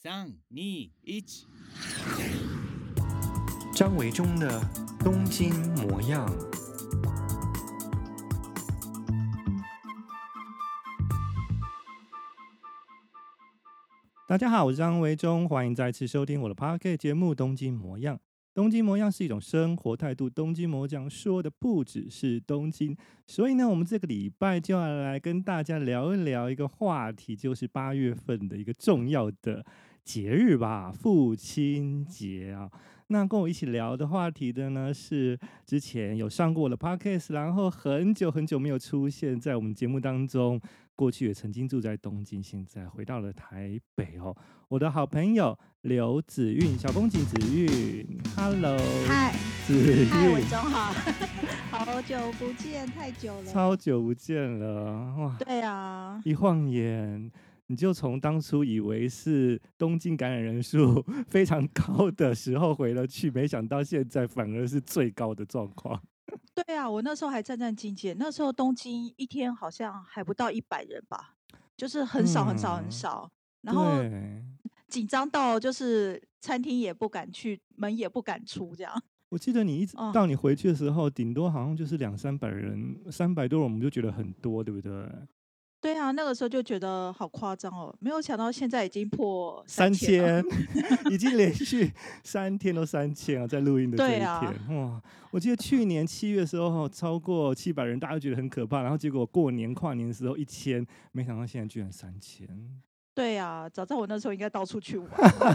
三、二、一。张维中的东京模样。大家好，我是张维中，欢迎再次收听我的 Podcast 节目《东京模样》。东京模样是一种生活态度。东京模样说的不只是东京，所以呢，我们这个礼拜就要来跟大家聊一聊一个话题，就是八月份的一个重要的节日吧，父亲节啊。那跟我一起聊的话题的呢，是之前有上过我的 podcast，然后很久很久没有出现在我们节目当中。过去也曾经住在东京，现在回到了台北哦。我的好朋友刘子韵，小公景子韵，Hello，嗨，子韵，嗨，伟忠好，好久不见，太久了，超久不见了，哇，对啊，一晃眼。你就从当初以为是东京感染人数 非常高的时候回了去，没想到现在反而是最高的状况。对啊，我那时候还战战兢兢，那时候东京一天好像还不到一百人吧，就是很少很少很少，嗯、然后紧张到就是餐厅也不敢去，门也不敢出这样。我记得你一直到你回去的时候，顶、哦、多好像就是两三百人，三百多人我们就觉得很多，对不对？对啊，那个时候就觉得好夸张哦，没有想到现在已经破三千，已经连续三天都三千啊，在录音的这一天，啊、哇！我记得去年七月的时候超过七百人，大家都觉得很可怕，然后结果过年跨年的时候一千，没想到现在居然三千。对啊，早知道我那时候应该到处去玩，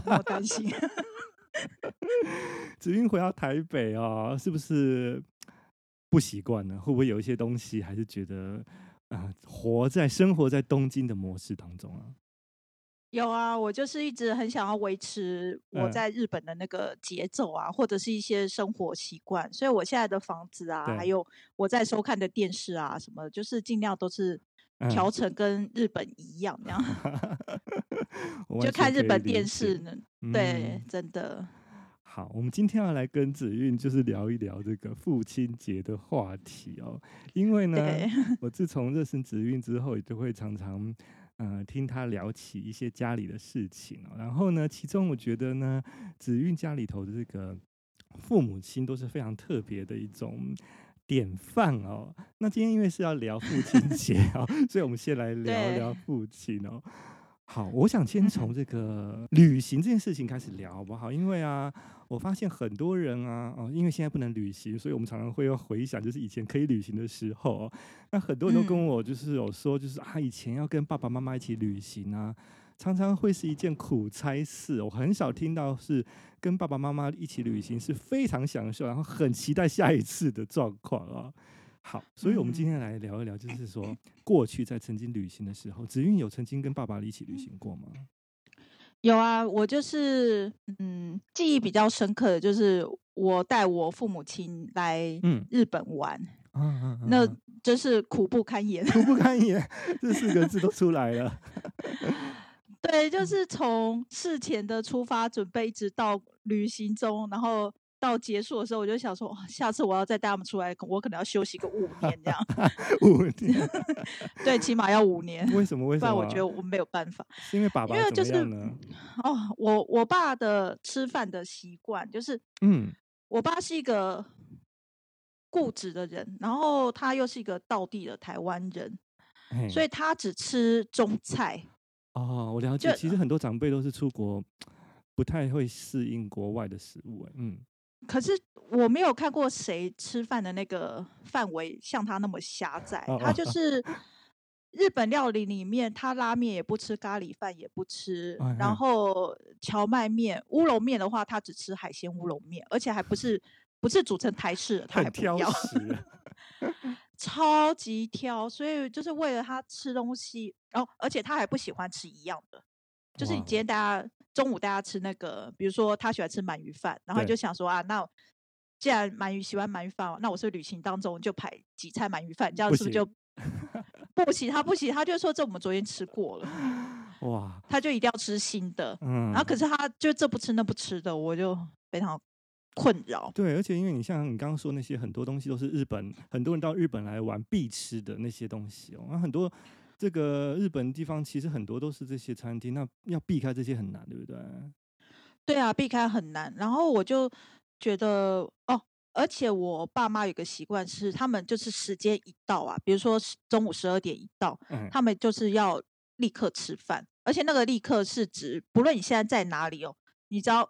我担心。子韵回到台北啊、哦，是不是不习惯呢？会不会有一些东西还是觉得？啊，活在生活在东京的模式当中啊，有啊，我就是一直很想要维持我在日本的那个节奏啊，嗯、或者是一些生活习惯，所以我现在的房子啊，还有我在收看的电视啊，什么，就是尽量都是调成跟日本一样，这样，嗯、就看日本电视呢，嗯、对，真的。好，我们今天要来跟子韵就是聊一聊这个父亲节的话题哦。因为呢，我自从认识子韵之后，也就会常常呃听他聊起一些家里的事情哦。然后呢，其中我觉得呢，子韵家里头的这个父母亲都是非常特别的一种典范哦。那今天因为是要聊父亲节 哦，所以我们先来聊聊父亲哦。好，我想先从这个旅行这件事情开始聊，好不好？因为啊，我发现很多人啊，哦，因为现在不能旅行，所以我们常常会要回想，就是以前可以旅行的时候。那很多人都跟我就是有说，就是啊，以前要跟爸爸妈妈一起旅行啊，常常会是一件苦差事。我很少听到是跟爸爸妈妈一起旅行是非常享受，然后很期待下一次的状况啊。好，所以我们今天来聊一聊，就是说过去在曾经旅行的时候，子韵有曾经跟爸爸一起旅行过吗？有啊，我就是嗯，记忆比较深刻的就是我带我父母亲来日本玩，嗯嗯那真是苦不堪言，苦不堪言，这四个字都出来了。对，就是从事前的出发准备，一直到旅行中，然后。到结束的时候，我就想说，下次我要再带他们出来，我可能要休息个五年这样。五年，对，起码要五年。为什么？为什么？不然我觉得我没有办法。因为爸爸因为就是哦，我我爸的吃饭的习惯就是，嗯，我爸是一个固执的人，然后他又是一个道地的台湾人，所以他只吃中菜。哦，我了解。其实很多长辈都是出国，不太会适应国外的食物。嗯。可是我没有看过谁吃饭的那个范围像他那么狭窄。他就是日本料理里面，他拉面也不吃，咖喱饭也不吃，然后荞麦面、乌龙面的话，他只吃海鲜乌龙面，而且还不是不是煮成台式的，他还不要，超级挑。所以就是为了他吃东西，然后而且他还不喜欢吃一样的，就是你今天大家。中午大家吃那个，比如说他喜欢吃鳗鱼饭，然后你就想说啊，那既然鳗鱼喜欢鳗鱼饭，那我是旅行当中就排几菜鳗鱼饭，这样是不是就不行？他不行，他就说这我们昨天吃过了，哇，他就一定要吃新的，嗯，然后可是他就这不吃那不吃的，我就非常困扰。对，而且因为你像你刚刚说那些很多东西都是日本很多人到日本来玩必吃的那些东西哦，那很多。这个日本地方其实很多都是这些餐厅，那要避开这些很难，对不对？对啊，避开很难。然后我就觉得哦，而且我爸妈有个习惯是，他们就是时间一到啊，比如说中午十二点一到，嗯、他们就是要立刻吃饭，而且那个立刻是指不论你现在在哪里哦，你只要，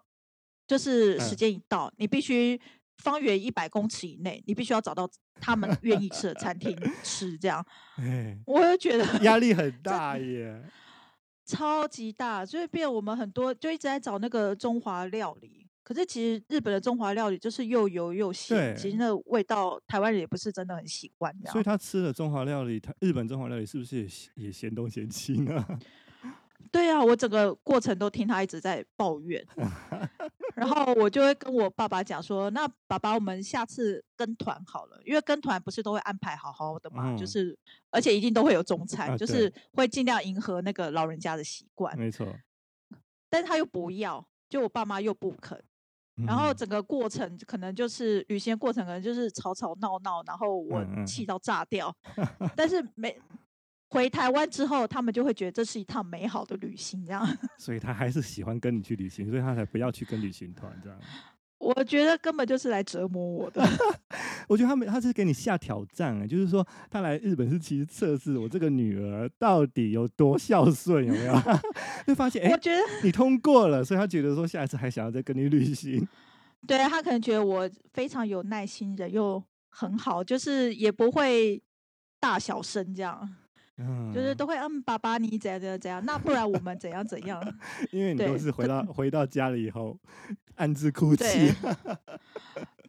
就是时间一到，嗯、你必须方圆一百公尺以内，你必须要找到他们愿意吃的餐厅 吃，这样。哎、我就觉得压力很 大耶。超级大，所以变我们很多就一直在找那个中华料理。可是其实日本的中华料理就是又油又咸，其实那个味道台湾人也不是真的很喜欢。所以他吃了中华料理，他日本中华料理是不是也也嫌东嫌西呢？对啊，我整个过程都听他一直在抱怨，然后我就会跟我爸爸讲说：“那爸爸，我们下次跟团好了，因为跟团不是都会安排好好的嘛，嗯、就是而且一定都会有中餐，啊、就是会尽量迎合那个老人家的习惯。”没错，但是他又不要，就我爸妈又不肯，然后整个过程可能就是旅行过程，可能就是吵吵闹闹，然后我气到炸掉，嗯嗯但是没。回台湾之后，他们就会觉得这是一趟美好的旅行，这样。所以他还是喜欢跟你去旅行，所以他才不要去跟旅行团这样。我觉得根本就是来折磨我的。我觉得他们他是给你下挑战，就是说他来日本是其实测试我这个女儿到底有多孝顺，有没有？就发现哎，欸、我觉得你通过了，所以他觉得说下一次还想要再跟你旅行。对，他可能觉得我非常有耐心，人又很好，就是也不会大小声这样。嗯，就是都会嗯，爸爸你怎样怎样怎样，那不然我们怎样怎样？因为你都是回到回到家了以后暗自哭泣。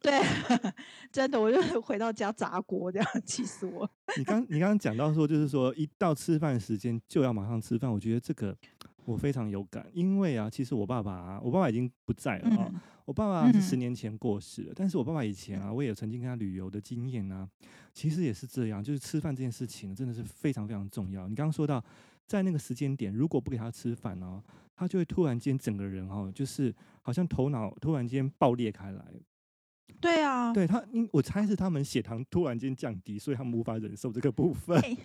对，真的，我就回到家砸锅这样，气死我。你刚你刚刚讲到说，就是说一到吃饭时间就要马上吃饭，我觉得这个我非常有感，因为啊，其实我爸爸啊，我爸爸已经不在了啊。嗯我爸爸是十年前过世了，嗯、但是我爸爸以前啊，我也有曾经跟他旅游的经验啊，其实也是这样，就是吃饭这件事情真的是非常非常重要。你刚刚说到，在那个时间点，如果不给他吃饭哦，他就会突然间整个人哦，就是好像头脑突然间爆裂开来。对啊，对他，我猜是他们血糖突然间降低，所以他们无法忍受这个部分。欸、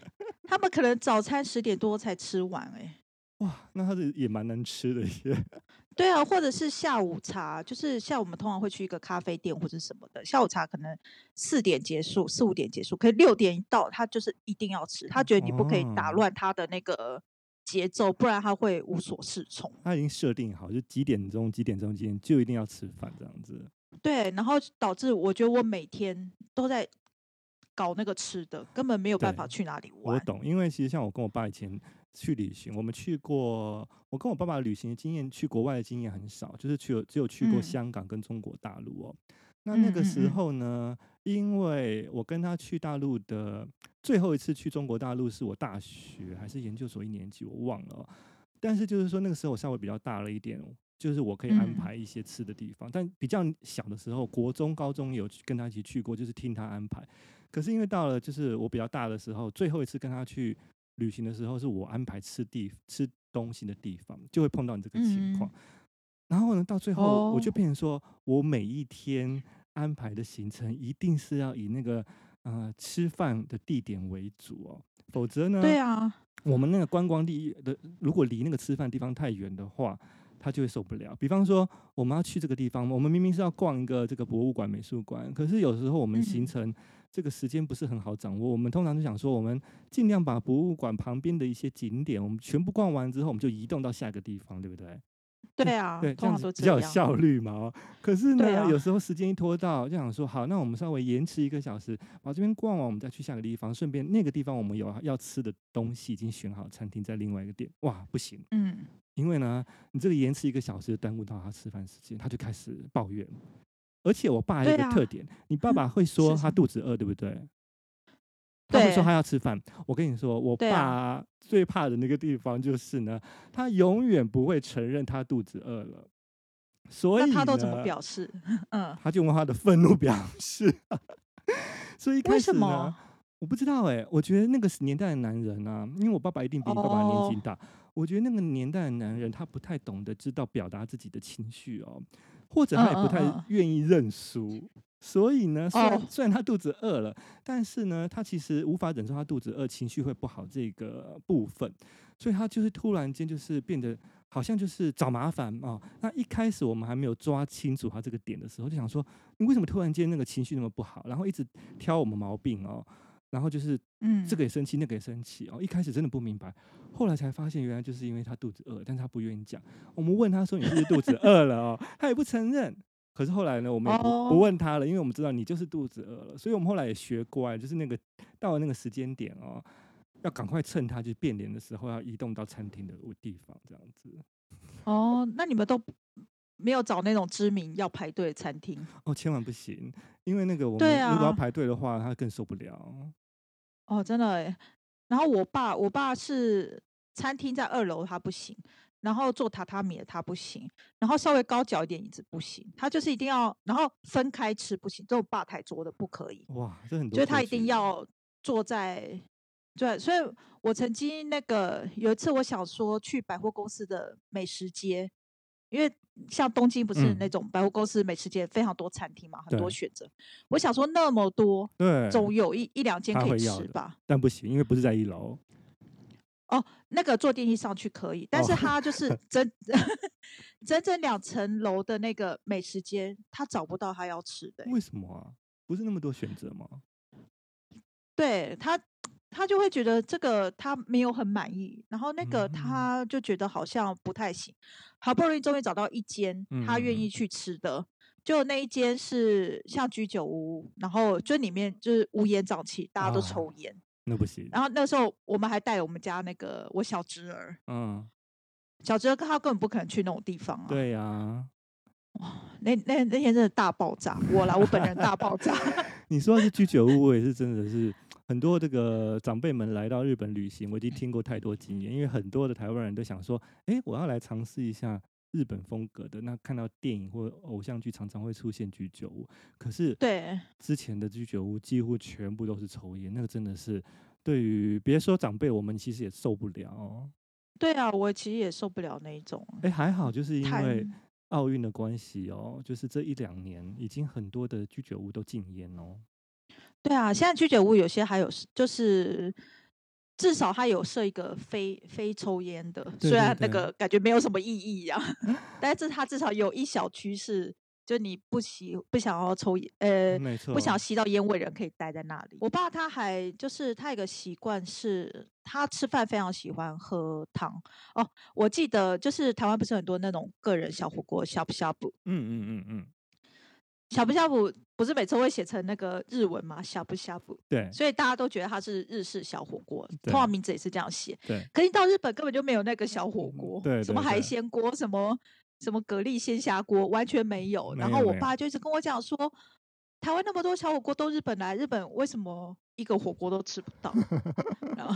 他们可能早餐十点多才吃完，哎。哇，那他是也蛮难吃的耶。对啊，或者是下午茶，就是像我们通常会去一个咖啡店或者什么的，下午茶可能四点结束，四五点结束，可以六点一到，他就是一定要吃，他觉得你不可以打乱他的那个节奏，不然他会无所适从。他已经设定好，就几点钟几点钟几点就一定要吃饭这样子。对，然后导致我觉得我每天都在搞那个吃的，根本没有办法去哪里玩。我懂，因为其实像我跟我爸以前。去旅行，我们去过。我跟我爸爸旅行的经验，去国外的经验很少，就是去只有去过香港跟中国大陆哦。嗯、那那个时候呢，因为我跟他去大陆的最后一次去中国大陆是我大学还是研究所一年级，我忘了。但是就是说那个时候我稍微比较大了一点，就是我可以安排一些吃的地方。嗯、但比较小的时候，国中、高中有跟他一起去过，就是听他安排。可是因为到了就是我比较大的时候，最后一次跟他去。旅行的时候是我安排吃地吃东西的地方，就会碰到你这个情况。嗯、然后呢，到最后我就变成说，我每一天安排的行程一定是要以那个呃吃饭的地点为主哦，否则呢，对啊，我们那个观光地的如果离那个吃饭地方太远的话，他就会受不了。比方说，我们要去这个地方，我们明明是要逛一个这个博物馆、美术馆，可是有时候我们行程。嗯这个时间不是很好掌握，我们通常就想说，我们尽量把博物馆旁边的一些景点，我们全部逛完之后，我们就移动到下一个地方，对不对？对啊，对，这样子比较有效率嘛。可是呢，啊、有时候时间一拖到，就想说，好，那我们稍微延迟一个小时，把这边逛完，我们再去下个地方，顺便那个地方我们有要吃的东西已经选好，餐厅在另外一个店。哇，不行，嗯，因为呢，你这个延迟一个小时，耽误到他吃饭时间，他就开始抱怨。而且我爸有一个特点，啊、你爸爸 会说他肚子饿，对不对？他会说他要吃饭。我跟你说，我爸最怕的那个地方就是呢，他永远不会承认他肚子饿了。所以他都怎么表示？嗯，他就用他的愤怒表示。所以一开始呢，为什么？我不知道哎、欸，我觉得那个年代的男人啊，因为我爸爸一定比你爸爸年纪大，哦、我觉得那个年代的男人他不太懂得知道表达自己的情绪哦。或者他也不太愿意认输，所以呢，虽然虽然他肚子饿了，但是呢，他其实无法忍受他肚子饿，情绪会不好这个部分，所以他就是突然间就是变得好像就是找麻烦啊、哦。那一开始我们还没有抓清楚他这个点的时候，就想说你为什么突然间那个情绪那么不好，然后一直挑我们毛病哦，然后就是嗯，这个也生气，那个也生气哦。一开始真的不明白，后来才发现原来就是因为他肚子饿，但是他不愿意讲。我们问他说你是不是肚子饿了哦，他也不承认。可是后来呢，我们也不不问他了，因为我们知道你就是肚子饿了，所以我们后来也学乖，就是那个到了那个时间点哦，要赶快趁他就变脸的时候，要移动到餐厅的地方，这样子。哦，那你们都没有找那种知名要排队的餐厅？哦，千万不行，因为那个我们如果要排队的话，他更受不了。哦，真的耶。然后我爸，我爸是餐厅在二楼，他不行。然后做榻榻米的他不行，然后稍微高脚一点椅子不行，他就是一定要，然后分开吃不行，这种吧台桌的不可以。哇，这很多。所以他一定要坐在，对，所以我曾经那个有一次我想说去百货公司的美食街，因为像东京不是那种百货公司美食街非常多餐厅嘛，嗯、很多选择。我想说那么多，对，总有一一两间可以吃吧。但不行，因为不是在一楼。哦，那个坐电梯上去可以，但是他就是整、哦、整整两层楼的那个美食街，他找不到他要吃的。为什么啊？不是那么多选择吗？对他，他就会觉得这个他没有很满意，然后那个他就觉得好像不太行。嗯、好不容易终于找到一间他愿意去吃的，嗯、就那一间是像居酒屋，然后就里面就是乌烟瘴气，大家都抽烟。哦那不行。然后那时候我们还带我们家那个我小侄儿，嗯，小侄儿他根本不可能去那种地方啊。对呀、啊，哇，那那那天真的大爆炸，我啦，我本人大爆炸。你说的是居酒屋，我也是真的是很多这个长辈们来到日本旅行，我已经听过太多经验，因为很多的台湾人都想说，哎，我要来尝试一下。日本风格的，那看到电影或偶像剧常常会出现居酒屋，可是对之前的居酒屋几乎全部都是抽烟，那个真的是对于别说长辈，我们其实也受不了哦。对啊，我其实也受不了那一种。哎，还好就是因为奥运的关系哦，就是这一两年已经很多的居酒屋都禁烟哦。对啊，现在居酒屋有些还有就是。至少它有设一个非非抽烟的，对对对，虽然那个感觉没有什么意义啊，但是它至少有一小区是，就你不喜不想要抽烟，呃，没错，不想要吸到烟味人可以待在那里。我爸他还就是他有个习惯是，他吃饭非常喜欢喝汤哦。我记得就是台湾不是很多那种个人小火锅，呷哺呷哺，嗯嗯嗯嗯。呷哺呷哺不是每次会写成那个日文吗？呷哺呷哺，对，所以大家都觉得它是日式小火锅，通常名字也是这样写。对，可是到日本根本就没有那个小火锅，对，什么海鲜锅，什么什么蛤蜊鲜虾锅，完全没有。然后我爸就一直跟我讲说，台湾那么多小火锅都日本来，日本为什么一个火锅都吃不到？然后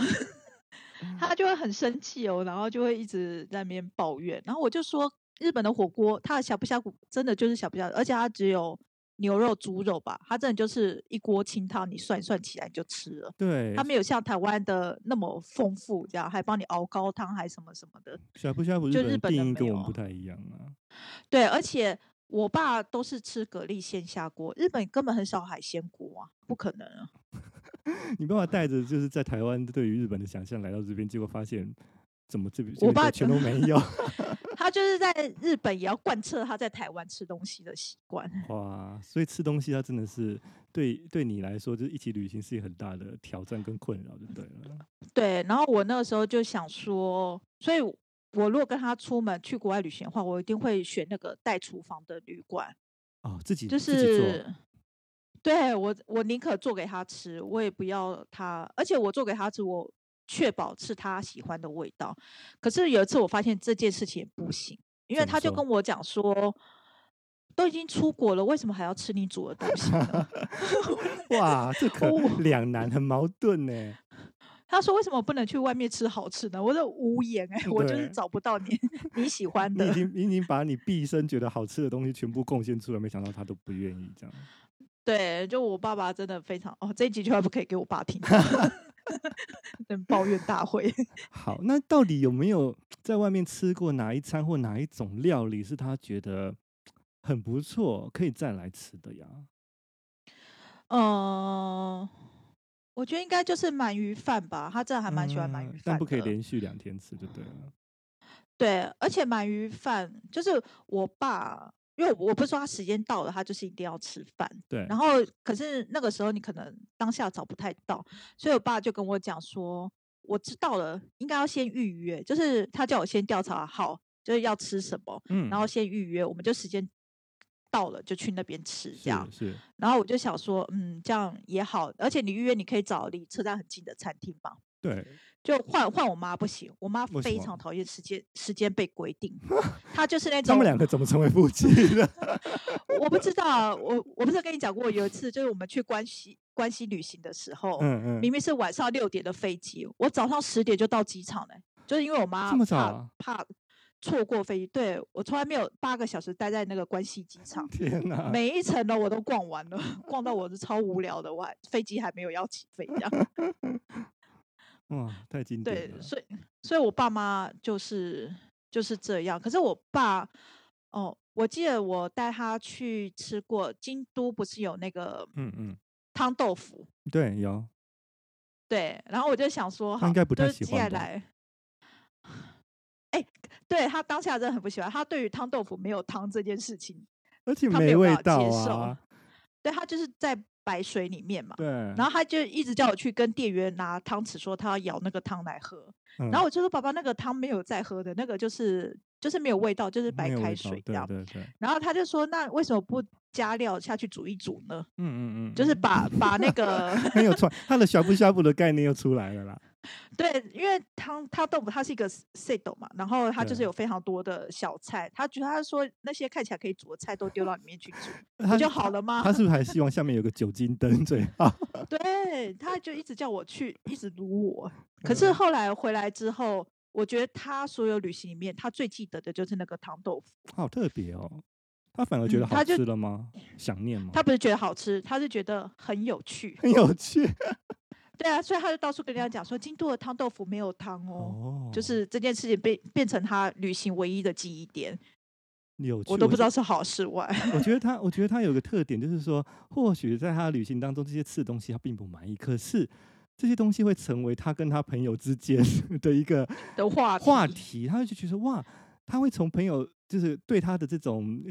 他就会很生气哦，然后就会一直在那边抱怨。然后我就说。日本的火锅，它的呷哺呷哺真的就是呷哺呷哺，而且它只有牛肉、猪肉吧，它真的就是一锅清汤，你涮一涮起来就吃了。对，它没有像台湾的那么丰富，这样还帮你熬高汤，还什么什么的。呷哺呷哺，就日本的跟我们不太一样啊。对，而且我爸都是吃蛤蜊鲜虾锅，日本根本很少海鲜锅啊，不可能啊。你爸爸带着就是在台湾对于日本的想象来到这边，结果发现。怎么这边我爸全都没有？他就是在日本也要贯彻他在台湾吃东西的习惯。哇，所以吃东西他真的是对对你来说，就是一起旅行是一个很大的挑战跟困扰，就对了。对，然后我那个时候就想说，所以我如果跟他出门去国外旅行的话，我一定会选那个带厨房的旅馆。哦，自己就是。对我，我宁可做给他吃，我也不要他，而且我做给他吃，我。确保是他喜欢的味道，可是有一次我发现这件事情也不行，因为他就跟我讲说，都已经出国了，为什么还要吃你煮的东西呢？哇，这可两难，很矛盾呢。他说为什么不能去外面吃好吃的？我说无言哎，我就是找不到你 你喜欢的。你已经你已经把你毕生觉得好吃的东西全部贡献出来，没想到他都不愿意这样。对，就我爸爸真的非常哦，这一集就不可以给我爸听。等抱怨大会。好，那到底有没有在外面吃过哪一餐或哪一种料理是他觉得很不错，可以再来吃的呀？嗯、呃，我觉得应该就是鳗鱼饭吧，他真的还蛮喜欢鳗鱼饭、嗯，但不可以连续两天吃就对了。对，而且鳗鱼饭就是我爸，因为我不是说他时间到了，他就是一定要吃饭。对。然后，可是那个时候你可能当下找不太到，所以我爸就跟我讲说，我知道了，应该要先预约，就是他叫我先调查好，就是要吃什么，嗯，然后先预约，我们就时间到了就去那边吃，这样。是。是然后我就想说，嗯，这样也好，而且你预约你可以找离车站很近的餐厅嘛。对。就换换我妈不行，我妈非常讨厌时间时间被规定，她就是那种。他们两个怎么成为夫妻的？我不知道，我我不是跟你讲过，有一次就是我们去关西关西旅行的时候，嗯嗯，明明是晚上六点的飞机，我早上十点就到机场了，就是因为我妈怕怕错过飞机。对，我从来没有八个小时待在那个关西机场，天哪，每一层呢我都逛完了，逛到我是超无聊的，我还飞机还没有要起飞这样。哇，太经典了！对，所以，所以我爸妈就是就是这样。可是我爸，哦，我记得我带他去吃过京都，不是有那个嗯嗯汤豆腐？对，有。对，然后我就想说，他应该不太喜欢。接下来，哎，对他当下真的很不喜欢，他对于汤豆腐没有汤这件事情，而且没味道啊。对，他就是在。白水里面嘛，对，然后他就一直叫我去跟店员拿汤匙，说他要舀那个汤来喝。嗯、然后我就说：“爸爸，那个汤没有在喝的，那个就是就是没有味道，就是白开水这样。”对对对。然后他就说：“那为什么不加料下去煮一煮呢？”嗯嗯嗯，就是把把那个 没有错，他的呷哺呷哺的概念又出来了啦。对，因为汤汤豆腐它是一个 set 嘛，然后它就是有非常多的小菜。他觉得他说那些看起来可以煮的菜都丢到里面去煮，不就好了吗？他是不是还希望下面有个酒精灯最 好？对，他就一直叫我去，一直撸我。可是后来回来之后，我觉得他所有旅行里面，他最记得的就是那个汤豆腐。好特别哦，他反而觉得好吃了吗？嗯、想念吗？他不是觉得好吃，他是觉得很有趣，很有趣。对啊，所以他就到处跟人家讲说，京都的汤豆腐没有汤哦，哦，就是这件事情变变成他旅行唯一的记忆点。有趣，我都不知道是好是坏。我觉得他，我觉得他有个特点，就是说，或许在他的旅行当中，这些吃的东西他并不满意，可是这些东西会成为他跟他朋友之间 的一个的话话题，他就觉得哇，他会从朋友。就是对他的这种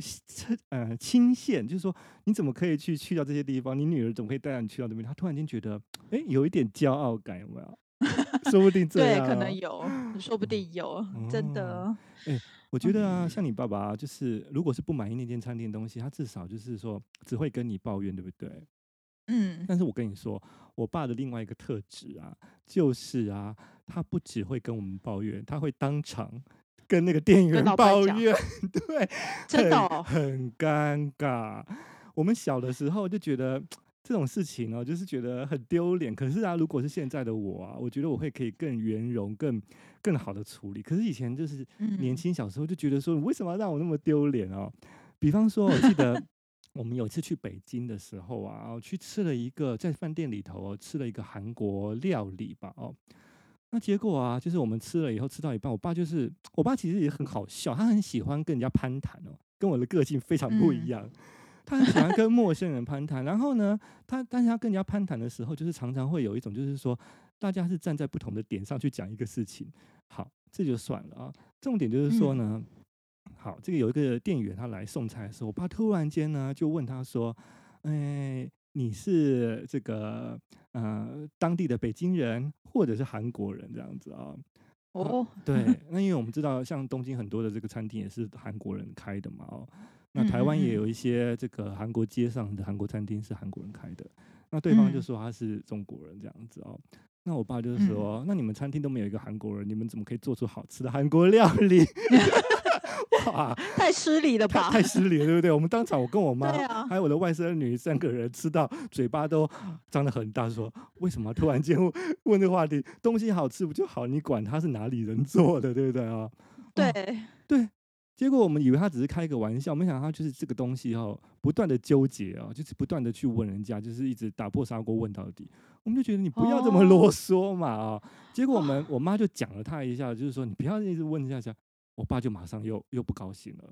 呃钦羡，就是说你怎么可以去去到这些地方？你女儿怎么可以带你去到这边？他突然间觉得，哎，有一点骄傲感，有没有？说不定这样，对，可能有，说不定有，哦、真的。哎，我觉得啊，像你爸爸，就是如果是不满意那间餐厅的东西，他至少就是说只会跟你抱怨，对不对？嗯。但是我跟你说，我爸的另外一个特质啊，就是啊，他不只会跟我们抱怨，他会当场。跟那个店员抱怨，对，真的、哦、很，很尴尬。我们小的时候就觉得这种事情哦，就是觉得很丢脸。可是啊，如果是现在的我啊，我觉得我会可以更圆融、更更好的处理。可是以前就是年轻小时候就觉得说，为什么要让我那么丢脸哦？比方说，我记得 我们有一次去北京的时候啊，去吃了一个在饭店里头哦，吃了一个韩国料理吧，哦。那结果啊，就是我们吃了以后，吃到一半，我爸就是，我爸其实也很好笑，他很喜欢跟人家攀谈哦，跟我的个性非常不一样。嗯、他很喜欢跟陌生人攀谈，然后呢，他但是他跟人家攀谈的时候，就是常常会有一种，就是说大家是站在不同的点上去讲一个事情。好，这就算了啊。重点就是说呢，嗯、好，这个有一个店员他来送菜的时候，我爸突然间呢就问他说：“哎。”你是这个呃当地的北京人，或者是韩国人这样子啊？哦，对，那因为我们知道，像东京很多的这个餐厅也是韩国人开的嘛，哦，那台湾也有。一些这个韩国街上的韩国餐厅是韩国人开的，那对方就说他是中国人这样子哦，那我爸就说，那你们餐厅都没有一个韩国人，你们怎么可以做出好吃的韩国料理？哇，太失礼了吧！太失礼了，对不对？我们当场，我跟我妈、啊、还有我的外甥女三个人吃到嘴巴都张得很大，说：“为什么突然间问这个话题？东西好吃不就好？你管他是哪里人做的，对不对啊？”对对，结果我们以为他只是开个玩笑，没想到他就是这个东西哦，不断的纠结哦，就是不断的去问人家，就是一直打破砂锅问到底。我们就觉得你不要这么啰嗦嘛啊！结果我们我妈就讲了他一下，就是说你不要一直问一下下。我爸就马上又又不高兴了，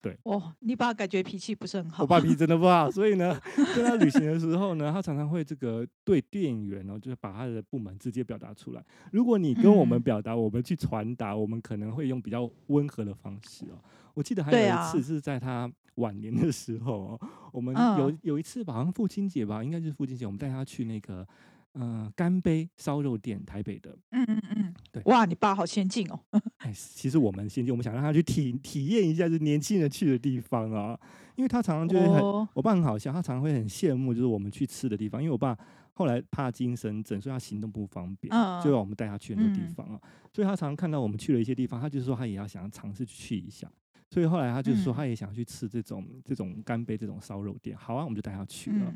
对，哦，你爸感觉脾气不是很好。我爸脾气真的不好，所以呢，跟他旅行的时候呢，他常常会这个对店员哦，就是把他的不满直接表达出来。如果你跟我们表达，嗯、我们去传达，我们可能会用比较温和的方式哦。我记得还有一次是在他晚年的时候哦，我们有有一次吧，好像父亲节吧，应该就是父亲节，我们带他去那个。嗯，干杯烧肉店，台北的。嗯嗯嗯，对。哇，你爸好先进哦。哎，其实我们先进，我们想让他去体体验一下，就是年轻人去的地方啊。因为他常常就会很，哦、我爸很好笑，他常常会很羡慕，就是我们去吃的地方。因为我爸后来怕精神症，所以他行动不方便，嗯、就让我们带他去很多地方啊。嗯、所以他常常看到我们去了一些地方，他就是说他也要想要尝试去一下。所以后来他就是说他也想去吃这种、嗯、这种干杯这种烧肉店。好啊，我们就带他去了。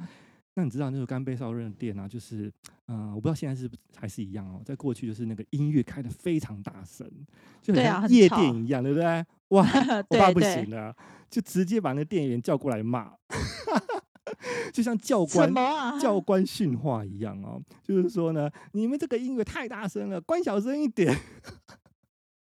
嗯那你知道那个干杯烧肉店啊，就是，嗯、呃，我不知道现在是还是一样哦。在过去就是那个音乐开的非常大声，就很像夜店一样，对，啊、对不对？哇，我爸不行了，就直接把那个店员叫过来骂，就像教官、啊、教官训话一样哦。就是说呢，你们这个音乐太大声了，关小声一点。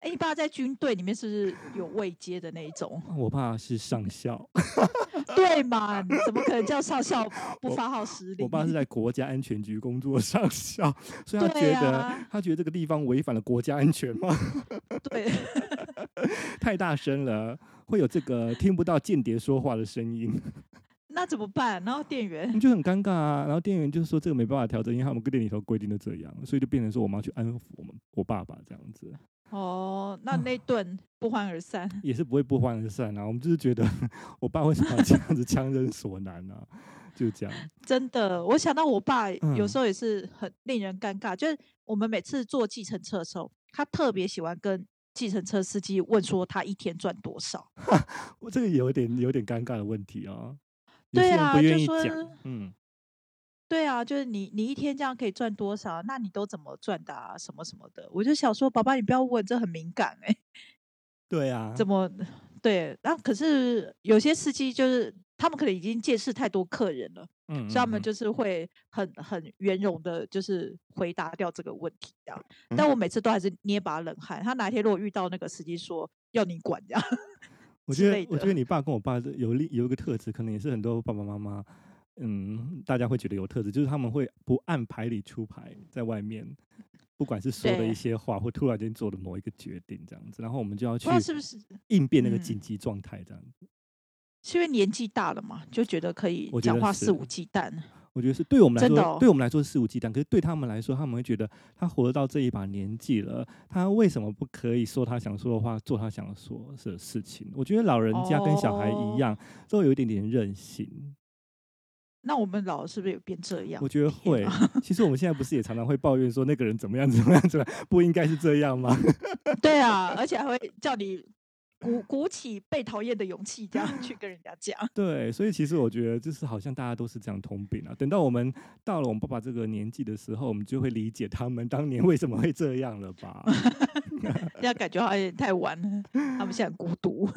哎，你爸在军队里面是不是有位阶的那一种？我爸是上校。对嘛？怎么可能叫上校 不发号施令？我爸是在国家安全局工作上校，所以他觉得、啊、他觉得这个地方违反了国家安全吗？对，太大声了，会有这个听不到间谍说话的声音。那怎么办？然后店员你就很尴尬啊。然后店员就是说这个没办法调整，因为他们店里头规定的这样，所以就变成说我妈去安抚我们我爸爸这样子。哦，那那顿不欢而散，也是不会不欢而散啊。我们就是觉得，我爸为什么要这样子强人所难呢、啊？就这样。真的，我想到我爸有时候也是很令人尴尬。嗯、就是我们每次坐计程车的时候，他特别喜欢跟计程车司机问说他一天赚多少。我这个有点有点尴尬的问题啊。对啊，不愿意讲。嗯。对啊，就是你，你一天这样可以赚多少？那你都怎么赚的啊？什么什么的？我就想说，宝宝你不要问，这很敏感哎、欸。对 啊。怎么？对，然、啊、可是有些司机就是他们可能已经见识太多客人了，嗯，嗯，嗯，所以他们就是会很很圆融的，就是回答掉这个问题这样。但我每次都还是捏把冷汗。他哪一天如果遇到那个司机说要你管这样，我觉得我觉得你爸跟我爸有有有一个特质，可能也是很多爸爸妈妈。嗯，大家会觉得有特质，就是他们会不按牌理出牌，在外面，不管是说的一些话，或突然间做的某一个决定，这样子，然后我们就要去是不是应变那个紧急状态，这样子。是因为年纪大了嘛，就觉得可以讲话肆无忌惮。我觉得是对我们来说，哦、对我们来说是肆无忌惮，可是对他们来说，他们会觉得他活到这一把年纪了，他为什么不可以说他想说的话，做他想说的事情？我觉得老人家跟小孩一样，哦、都有一点点任性。那我们老是不是也变这样？我觉得会。其实我们现在不是也常常会抱怨说那个人怎么样怎么样怎么样，不应该是这样吗？对啊，而且还会叫你鼓鼓起被讨厌的勇气，这样 去跟人家讲。对，所以其实我觉得就是好像大家都是这样通病啊。等到我们到了我们爸爸这个年纪的时候，我们就会理解他们当年为什么会这样了吧？这样感觉好像有点太晚了，他们现在很孤独。